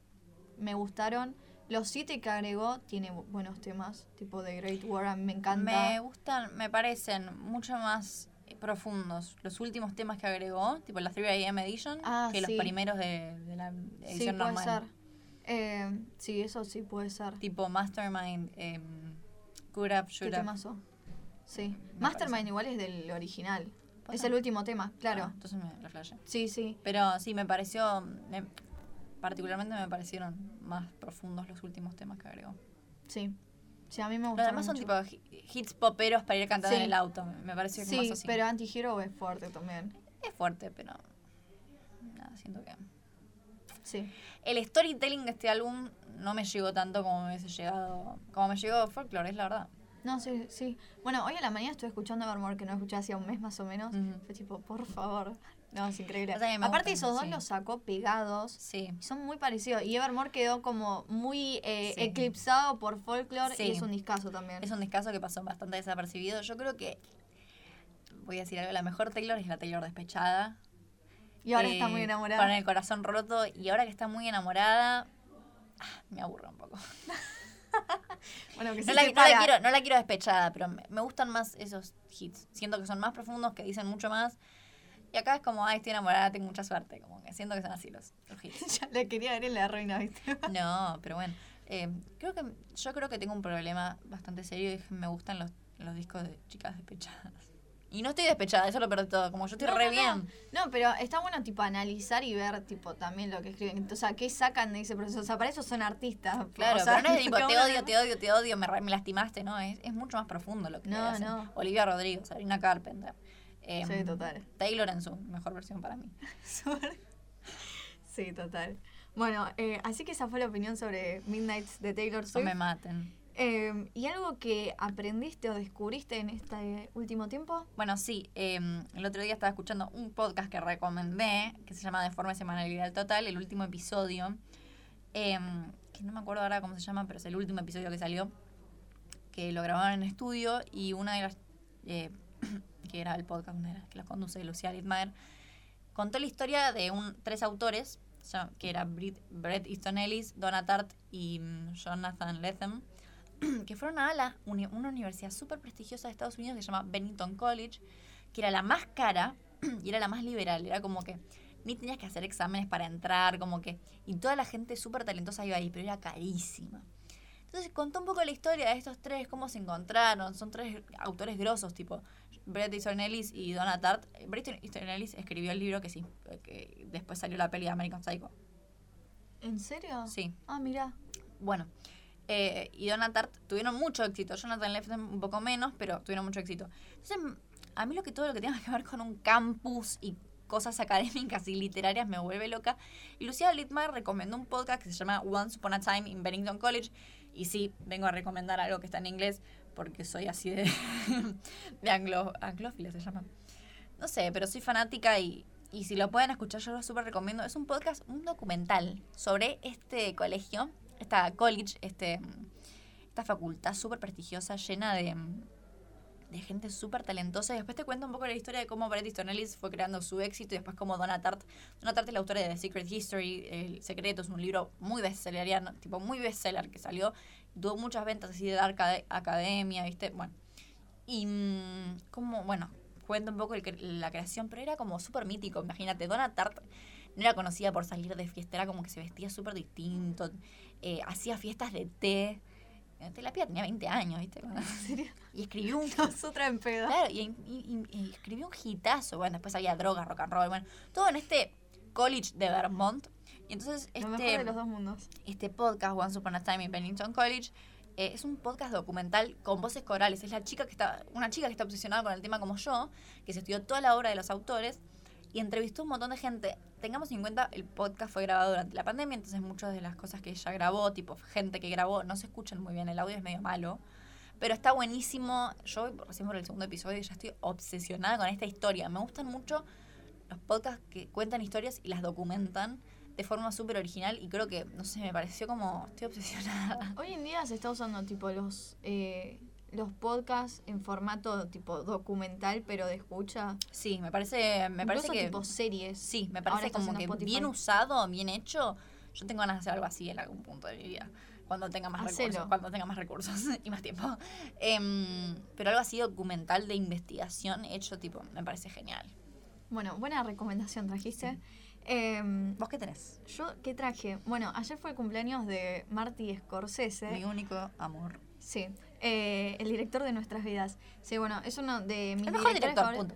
me gustaron. Los siete que agregó tiene bu- buenos temas, tipo The Great War, a mí me encanta. Me gustan, me parecen mucho más profundos los últimos temas que agregó, tipo la 3AM Edition, Ah, que sí. los primeros de, de la sí, edición puede normal. ser. Eh, sí, eso sí puede ser. Tipo Mastermind, em, Good Up, ¿Qué Shoot Up. temazo? Sí. Me Mastermind parece. igual es del original. ¿Puede Es el último tema, claro. Ah, entonces me lo flashé. Sí, sí. Pero sí, me pareció, me- particularmente me parecieron más profundos los últimos temas que agregó. Sí. Sí, a mí me gusta. demás son tipo hi- hits poperos para ir cantando Sí. en el auto. Me pareció que Sí, más así. pero Anti-Hero es fuerte también. Es fuerte, pero nada, siento que... Sí. El storytelling de este álbum no me llegó tanto como me hubiese llegado. Como me llegó Folklore, es la verdad. No, sí, sí. Bueno, hoy a la mañana estuve escuchando Evermore, que no escuché hacía un mes más o menos. Ujú. Fue tipo, por favor. No, es increíble. O sea Aparte, gustan, esos dos sí. los sacó pegados. Sí. Y son muy parecidos. Y Evermore quedó como muy eh, Sí. eclipsado por Folklore Sí. y es un discazo también. Es un discazo que pasó bastante desapercibido. Yo creo que. Voy a decir algo: la mejor Taylor es la Taylor despechada. y ahora Eh, está muy Con enamorada. el corazón roto. Y ahora que está muy enamorada. ah, Me aburre un poco. Bueno, que No la, no, la quiero, no la quiero despechada, pero me, me gustan más esos hits. Siento que son más profundos, que dicen mucho más. Y acá es como, ay, estoy enamorada, tengo mucha suerte. Como que siento que son así los, los hits. ya la quería ver en la reina, ¿viste? No, pero bueno. eh, creo que yo creo que tengo un problema bastante serio y es que me gustan los, los discos de chicas despechadas. Y no estoy despechada, eso lo perdí todo. Como yo estoy No, re no, bien. No, pero está bueno tipo analizar y ver tipo también lo que escriben. O sea, qué sacan de ese proceso. O sea, para eso son artistas. Claro, o sea, pero no es tipo, te odio, te odio, te odio, me, me lastimaste, ¿no? Es, es mucho más profundo lo que No, hacen. no. Olivia Rodrigo, Sabrina Carpenter. Em, Sí, total. Taylor en su mejor versión para mí. sí, total. Bueno, eh, así que esa fue la opinión sobre Midnights de Taylor No Swift. me maten. Eh, ¿Y algo que aprendiste o descubriste en este último tiempo? Bueno, sí, em, el otro día estaba escuchando un podcast que recomendé, que se llama De forma semanalidad total, el último episodio, em, que no me acuerdo ahora cómo se llama, pero es el último episodio que salió, que lo grabaron en estudio y una de las, eh, que era el podcast que la conduce Lucía Littmayer, contó la historia de un, tres autores, que era Brit, Bret Easton Ellis, Donna y mm, Jonathan Lethem, que fueron a una universidad súper prestigiosa de Estados Unidos que se llama Bennington College, que era la más cara y era la más liberal. Era como que ni tenías que hacer exámenes para entrar, como que. Y toda la gente súper talentosa iba ahí, pero era carísima. Entonces contó un poco la historia de estos tres, cómo se encontraron. Son tres autores grosos, tipo Bret Easton Ellis y Donna Tartt. Eh, Bret Easton Ellis escribió el libro que sí, que después salió la peli de American Psycho. ¿En serio? Sí. Ah, mira. Bueno, eh, y Donna Tartt tuvieron mucho éxito. Jonathan Lethem un poco menos, pero tuvieron mucho éxito. Entonces, a mí lo que todo lo que tenga que ver con un campus y cosas académicas y literarias me vuelve loca. Y Lucía Littmar recomendó un podcast que se llama Once Upon a Time in Bennington College. Y sí, vengo a recomendar algo que está en inglés porque soy así de, de anglófila, se llama. No sé, pero soy fanática y, y si lo pueden escuchar, yo lo súper recomiendo. Es un podcast, un documental sobre este colegio, esta college, este, esta facultad súper prestigiosa, llena de, de gente súper talentosa. Y después te cuento un poco la historia de cómo Bret Easton Ellis fue creando su éxito y después cómo Donna Tartt. Donna Tartt es la autora de The Secret History, El Secreto, es un libro muy bestselleriano, tipo muy bestseller que salió. Tuvo muchas ventas así de Ade- Academia, ¿viste? Bueno. Y mm, como, bueno, cuento un poco el la creación, pero era como súper mítico. Imagínate, Donna Tartt no era conocida por salir de fiesta, era como que se vestía súper distinto, eh, hacía fiestas de té. Eh, La piba tenía 20 años, ¿viste? ¿En serio? Y escribió un Nosotras en pedo. Claro, y, y- y- y escribió un hitazo. Bueno, después había droga, rock and roll, bueno, todo en este college de Vermont. Y entonces Lo mejor de este, los dos mundos. este podcast, Once Upon a Time in Bennington College, eh, es un podcast documental con voces corales. Es la chica que está, una chica que está obsesionada con el tema como yo, que se estudió toda la obra de los autores y entrevistó un montón de gente. Tengamos en cuenta, el podcast fue grabado durante la pandemia, entonces muchas de las cosas que ella grabó, tipo gente que grabó, no se escuchan muy bien, el audio es medio malo. Pero está buenísimo. Yo recién por el segundo episodio ya estoy obsesionada con esta historia. Me gustan mucho los podcasts que cuentan historias y las documentan de forma súper original y creo que, no sé, me pareció como, estoy obsesionada. Hoy en día se está usando tipo los eh, los podcasts en formato tipo documental pero de escucha. Sí, me parece, me parece que... tipo series. Sí, me parece como que Spotify. bien usado, bien hecho. Yo tengo ganas de hacer algo así en algún punto de mi vida. Cuando tenga más Hacelo. recursos. Cuando tenga más recursos y más tiempo. Em, pero algo así documental de investigación hecho, tipo, me parece genial. Bueno, buena recomendación trajiste. Em, ¿Vos qué tenés? yo, ¿qué traje? Bueno, ayer fue el cumpleaños de Marty Scorsese. Mi único amor. Sí, eh, el director de nuestras vidas. Sí, bueno, es uno de mis El mejor director, punto.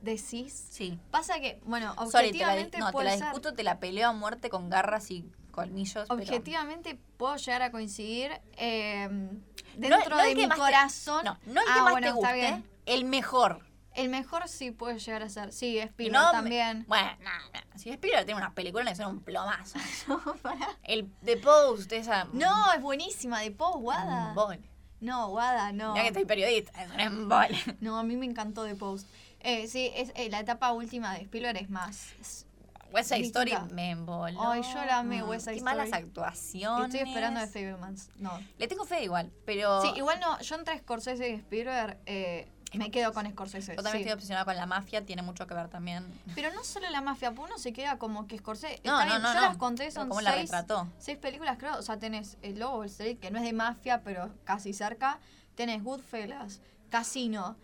¿Decís? Sí. Pasa que, bueno, Sorry, te la, objetivamente no, te la ser. discuto, te la peleo a muerte con garras y colmillos. pero- Objetivamente puedo llegar a coincidir eh, No- dentro no el de mi te- corazón. no, no el que Ah, más bueno, te guste, el mejor. El mejor sí puede llegar a ser. Sí, me- también. Bueno, no, no. Si Spielberg tiene unas películas que son un plomazo. El The Post, esa. No, es buenísima. ¿De Post, Wada? Embole. No, Wada, no. Ya que estoy periodista, es un embole. No, a mí me encantó The Post. Eh, sí, es, eh, la etapa última de Spielberg es más. es- West Side Story me emboló. Ay, yo la amé, Mm, West Side Qué malas actuaciones. Estoy esperando de Fablemans. No. Le tengo fe igual, pero. Sí, igual no. Yo entre Scorsese y Spielberg eh, me quedo con Scorsese. Yo también sí. estoy obsesionada con la mafia, tiene mucho que ver también. Pero no solo la mafia, uno se queda como que Scorsese. No, no, no, yo las conté, son cómo la seis, retrató. seis películas, creo. O sea, tenés El Lobo Wall Street, que no es de mafia, pero casi cerca. Tenés Goodfellas, Casino.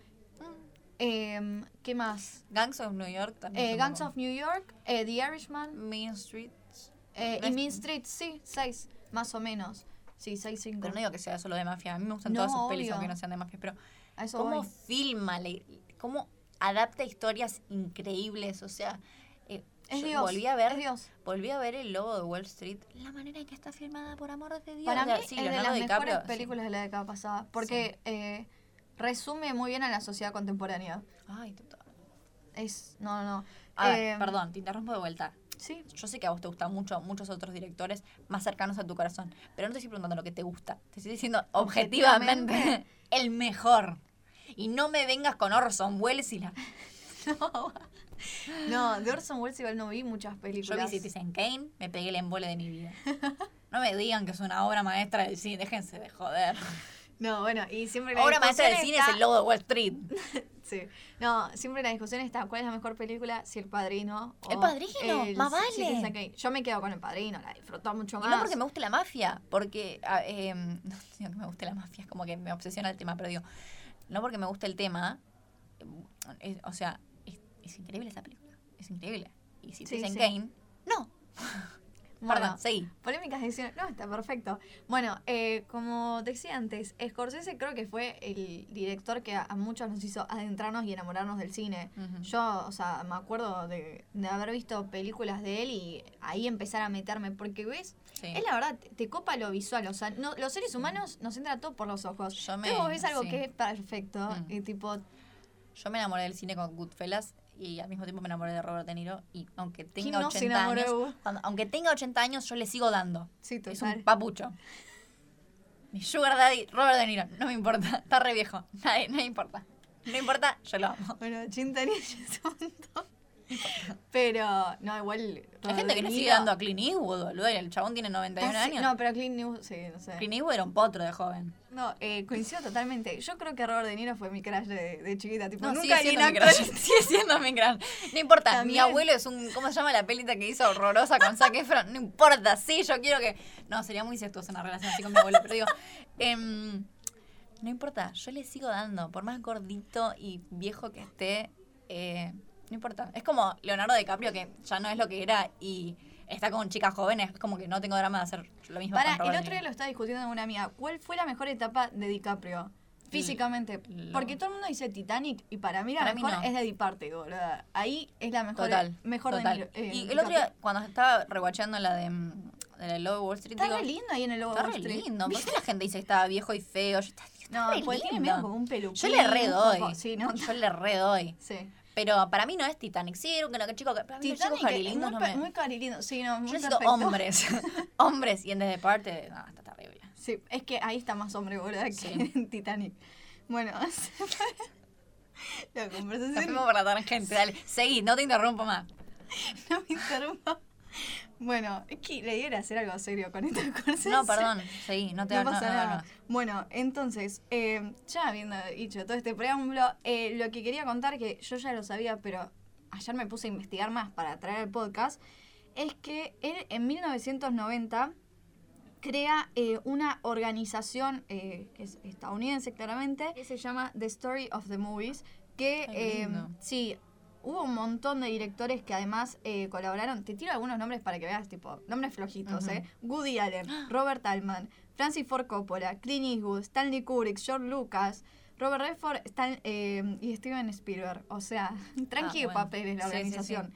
em, ¿Qué más? Gangs of New York también. Eh, Gangs como- of New York, eh, The Irishman Mean Streets. eh, y Mean Street, sí, seis, más o menos. Sí, seis, cinco. Pero no digo que sea solo de mafia. A mí me gustan todas sus pelis, obvio. aunque no sean de mafia. Pero, A eso ¿cómo voy. filma? ¿Cómo adapta historias increíbles, o sea, eh, Es Dios. volví a ver es Dios. volví a ver el logo de Wall Street, la manera en que está filmada, por amor de Dios. Para mí sí, es de las DiCaprio, mejores sí. películas de la década pasada. Porque eh, resume muy bien a la sociedad contemporánea. Ay, total. Es. No, no. A ver, Eh, perdón, te interrumpo de vuelta. Sí. Yo sé que a vos te gustan mucho muchos otros directores más cercanos a tu corazón, pero no te estoy preguntando lo que te gusta. Te estoy diciendo objetivamente, Objetivamente. el mejor. Y no me vengas con Orson Welles y la... No, de Orson Welles igual no vi muchas Yo películas. vi Citizen Kane, me pegué el embole de mi vida. No me digan que es una obra maestra del cine, déjense de joder. No, bueno, y siempre la Obra maestra del cine es el logo de Wall Street. Sí. No, siempre la discusión está cuál es la mejor película, si El Padrino o El Padrino, el más vale. Yo me quedo con El Padrino, la disfruto mucho Y más. no porque me guste la mafia, porque. eh, no digo que me guste la mafia, es como que me obsesiona el tema, pero digo, no porque me guste el tema. eh, es- o sea, es, es increíble esa película. Es increíble. Y si Sí, dicen sí. Kane, no. Bueno, Perdón, seguí. Polémicas decisiones. No, está perfecto. Bueno, eh, como decía antes, Scorsese creo que fue el director que a, a muchos nos hizo adentrarnos y enamorarnos del cine. Yo, o sea, me acuerdo de, de haber visto películas de él y ahí empezar a meterme, porque ves, Sí. es la verdad, te, te copa lo visual, o sea, no, los seres humanos nos entra todo por los ojos. Yo me- Entonces vos ves algo sí. que es perfecto Mm. y tipo, Yo me enamoré del cine con Goodfellas y al mismo tiempo me enamoré de Robert De Niro. Y aunque ¿Quién tenga no se 80 enamoró de años, cuando- aunque tenga 80 años, yo le sigo dando. sí, Es un papucho. Mi sugar daddy, Robert De Niro. No me importa. Está re viejo. Nadie, no me importa. No importa, yo lo amo. Bueno, Chintanilla es un montón. Pero, no, igual. Hay gente que le sigue dando a Clint Eastwood, boludo. y El chabón tiene 91 Ah, sí, años. No, pero Clint Eastwood, sí, no sé. Clint Eastwood era un potro de joven. No, eh, coincido totalmente. Yo creo que Robert De Niro fue mi crush de, de chiquita. Tipo, No, nunca sigue siendo mi crush. Sigue siendo mi gran. No importa, mi abuelo es un. ¿Cómo se llama la pelita que hizo horrorosa con Zac Efron? No importa, sí, yo quiero que. No, sería muy incestuosa una relación así con mi abuelo, pero digo. em, no importa, yo le sigo dando, por más gordito y viejo que esté, eh, no importa. Es como Leonardo DiCaprio, que ya no es lo que era y está con chicas jóvenes, es como que no tengo drama de hacer lo mismo Para, el otro día lo estaba discutiendo con una amiga. ¿Cuál fue la mejor etapa de DiCaprio? Físicamente. lo- Porque todo el mundo dice Titanic y para mí la Para mí mejor no. es de Diparte, boludo. Ahí es la mejor. Total, mejor total. de eh, y el otro día, cuando estaba rewatchando la de, mm, de Lobo de Wall Street, Está digo, re lindo ahí en el Está de re Wall Street. lindo. ¿Por qué la gente dice que estaba viejo y feo? Yo, está, está No, re porque tiene medio como un peluquín. Yo le re un doy. poco- Sí, no. Yo le re doy. Sí. Pero para mí no es Titanic. Sí, era un que no, que chico que. Para mí los chicos Titanic es muy, no me. muy carilindo. Sí, no, muy Yo necesito perfecto. hombres. hombres. Y en desde parte. No, está terrible. Sí, es que ahí está más hombre, boludo, que Sí. en Titanic. Bueno, la Nos conversación fuimos por la tangente. Dale, seguí, no te interrumpo más. no me interrumpa. Bueno, es que le diera hacer algo serio con esta cosa. No, perdón, seguí, no te No pasa no, nada. no. Bueno, entonces, eh, ya habiendo dicho todo este preámbulo, eh, lo que quería contar, que yo ya lo sabía, pero ayer me puse a investigar más para traer el podcast, es que él en 1990 crea eh, una organización que es estadounidense claramente, que se llama The Story of the Movies, que sí, hubo un montón de directores que además eh, colaboraron. Te tiro algunos nombres para que veas, tipo, nombres flojitos, Ujú. ¿eh? Woody Allen, Robert Altman, Francis Ford Coppola, Clint Eastwood, Stanley Kubrick, George Lucas, Robert Redford Stan- eh, y Steven Spielberg. O sea, tranqui de bueno. papeles la Sí, sí, organización.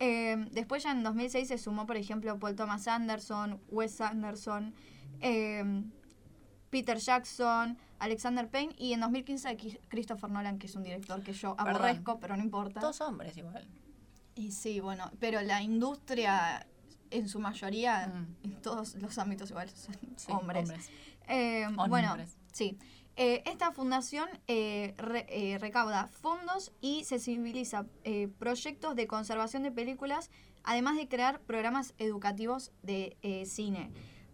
Eh, después ya en 2006 se sumó, por ejemplo, Paul Thomas Anderson, Wes Anderson, eh, Peter Jackson, Alexander Payne y en 2015 Ki- Christopher Nolan, que es un director que yo Perdón. aborrezco, pero no importa. Todos hombres igual. Y sí, bueno, pero la industria en su mayoría, Mm. en todos los ámbitos igual, son Sí, hombres. Eh, bueno, Hombres. sí. Eh, esta fundación eh, re- eh, recauda fondos y sensibiliza eh, proyectos de conservación de películas, además de crear programas educativos de cine.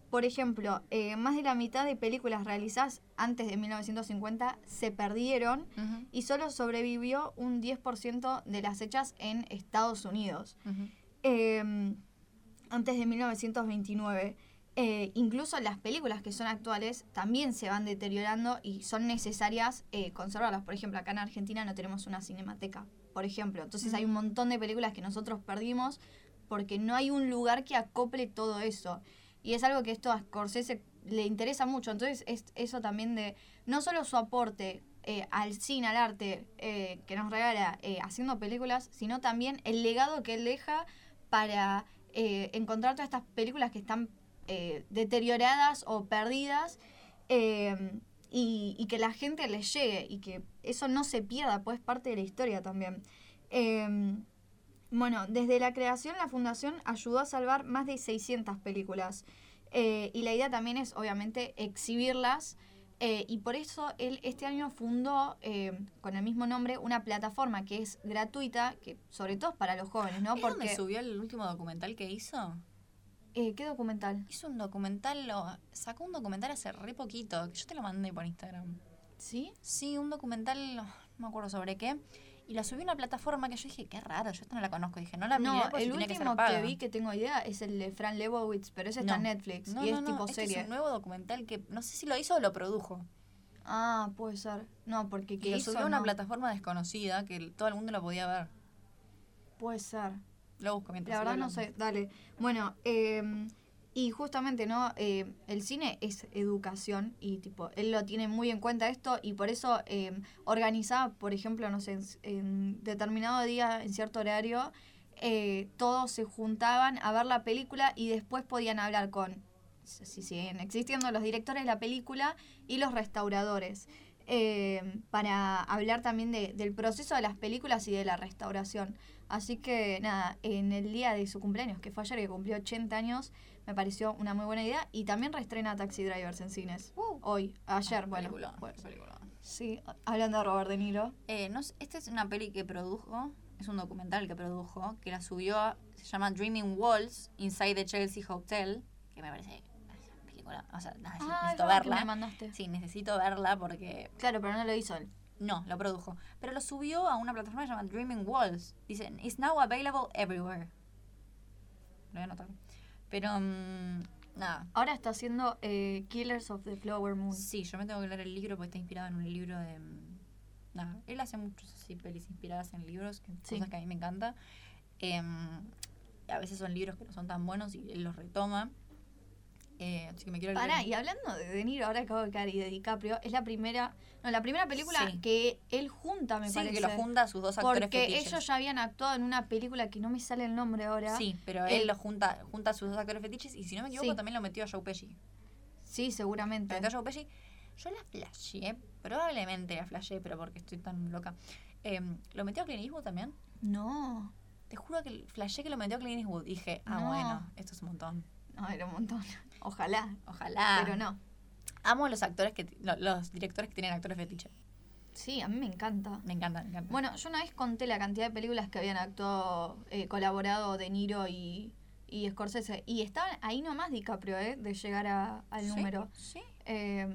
Por ejemplo, eh, más de la mitad de películas realizadas antes de 1950 se perdieron y solo sobrevivió un 10% de las hechas en Estados Unidos. Eh, antes de 1929. Eh, incluso las películas que son actuales también se van deteriorando y son necesarias eh, conservarlas. Por ejemplo, acá en Argentina no tenemos una cinemateca, por ejemplo. Entonces hay un montón de películas que nosotros perdimos porque no hay un lugar que acople todo eso. Y es algo que esto a Scorsese le interesa mucho. Entonces es eso también de no solo su aporte eh, al cine, al arte eh, que nos regala eh, haciendo películas, sino también el legado que él deja para encontrar todas estas películas que están deterioradas o perdidas y, que la gente les llegue y que eso no se pierda, pues es parte de la historia también. Bueno, desde la creación la fundación ayudó a salvar más de 600 películas eh, y la idea también es obviamente exhibirlas eh, y por eso él este año fundó eh, con el mismo nombre una plataforma que es gratuita, que sobre todo es para los jóvenes, ¿no? ¿Es donde Porque subió el último documental que hizo? eh, ¿qué documental? Hizo un documental, lo, sacó un documental hace re poquito, que yo te lo mandé por Instagram. ¿Sí? Sí, un documental, no me acuerdo sobre qué. Y la subí a una plataforma que yo dije, qué raro, yo esta no la conozco. Dije, no la miré No, el que último que, vi que tengo idea es el de Fran Lebowitz, pero ese está en. Netflix No, y no, es tipo este serie. es un nuevo documental que no sé si lo hizo o lo produjo. Ah, puede ser. No, porque Y que lo hizo, subió a una plataforma desconocida que todo el mundo lo podía ver. Puede ser. Lo busco mientras La verdad no sé, dale. Bueno, eh, y justamente, ¿no? Eh, el cine es educación y tipo, él lo tiene muy en cuenta esto y por eso eh, organizaba, por ejemplo, no sé, en, en determinado día, en cierto horario, eh, todos se juntaban a ver la película y después podían hablar con, si siguen existiendo, los directores de la película y los restauradores. eh, para hablar también de- del proceso de las películas y de la restauración. Así que nada, en el día de su cumpleaños, que fue ayer, que cumplió 80 años, me pareció una muy buena idea. Y también reestrena Taxi Drivers en cines. Uh. Hoy, ayer, Ah, bueno. película, película. sí, hablando de Robert De Niro. Eh, no esta es una peli que produjo, es un documental que produjo, que la subió, a- se llama Dreaming Walls, Inside the Chelsea Hotel, que me parece película, o sea, Ah, necesito que verla. me mandaste. Sí, necesito verla porque Claro, pero no lo hizo él. No, lo produjo. Pero lo subió a una plataforma que se llama Dreaming Walls. Dicen, it's now available everywhere. Lo voy a anotar. Pero, mm, nada. Ahora está haciendo eh, Killers of the Flower Moon. Sí, yo me tengo que leer el libro porque está inspirado en un libro de... mm, Nada, él hace muchos así pelis inspiradas en libros, que, Sí. cosas que a mí me encanta. Em, a veces son libros que no son tan buenos y él los retoma. Eh, así que me quiero. Pará, y hablando de De Niro, ahora acabo de caer, y de DiCaprio, es la primera, no, la primera película Sí. que él junta, me sí, parece. que lo junta a sus dos actores Porque fetiches. ellos ya habían actuado en una película que no me sale el nombre ahora. Sí, pero Él- él lo junta, junta a sus dos actores fetiches y si no me equivoco Sí. también lo metió a Joe Pesci. Sí, seguramente. Lo metió a Joe Pesci. Yo la flashé, probablemente la flashé, pero porque estoy tan loca. Em, ¿Lo metió a Clint Eastwood también? No, Te juro que flashé que lo metió a Clint Eastwood. Dije, ah, No. bueno, esto es un montón. no, era un montón. Ojalá, Ojalá. pero no. Amo los actores que los directores que tienen actores fetiche. Sí, a mí me encanta. Me encanta, me encanta. Bueno, yo una vez conté la cantidad de películas que habían actuado, eh, colaborado De Niro y, y Scorsese. Y estaban ahí nomás DiCaprio, ¿eh? De llegar a- al ¿Sí? número. Sí. Eh,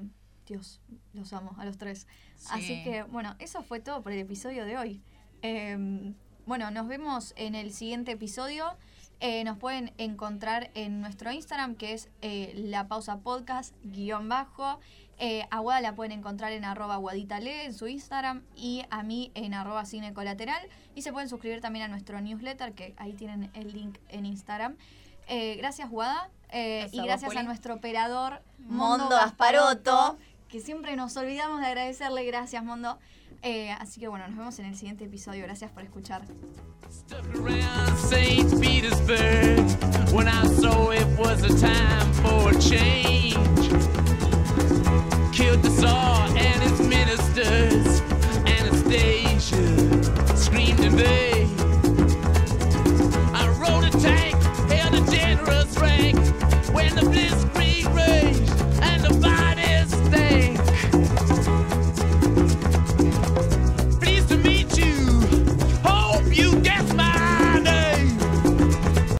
Dios, los amo, a los tres. Sí. Así que, bueno, eso fue todo por el episodio de hoy. Eh, bueno, nos vemos en el siguiente episodio. Eh, nos pueden encontrar en nuestro Instagram, que es eh, la pausa podcast, guion bajo. Eh, a Guada la pueden encontrar en arroba guaditale en su Instagram y a mí en arroba cine colateral. Y se pueden suscribir también a nuestro newsletter, que ahí tienen el link en Instagram. Eh, gracias, Guada. Eh, Gracias y a vos, gracias a nuestro operador Mondo. Gasparotto, que siempre nos olvidamos de agradecerle. Gracias, Mondo. Eh, así que bueno, nos vemos en el siguiente episodio. Gracias por escuchar. Stuck around St. Petersburg when I saw it was a time for a change. Killed the Tsar and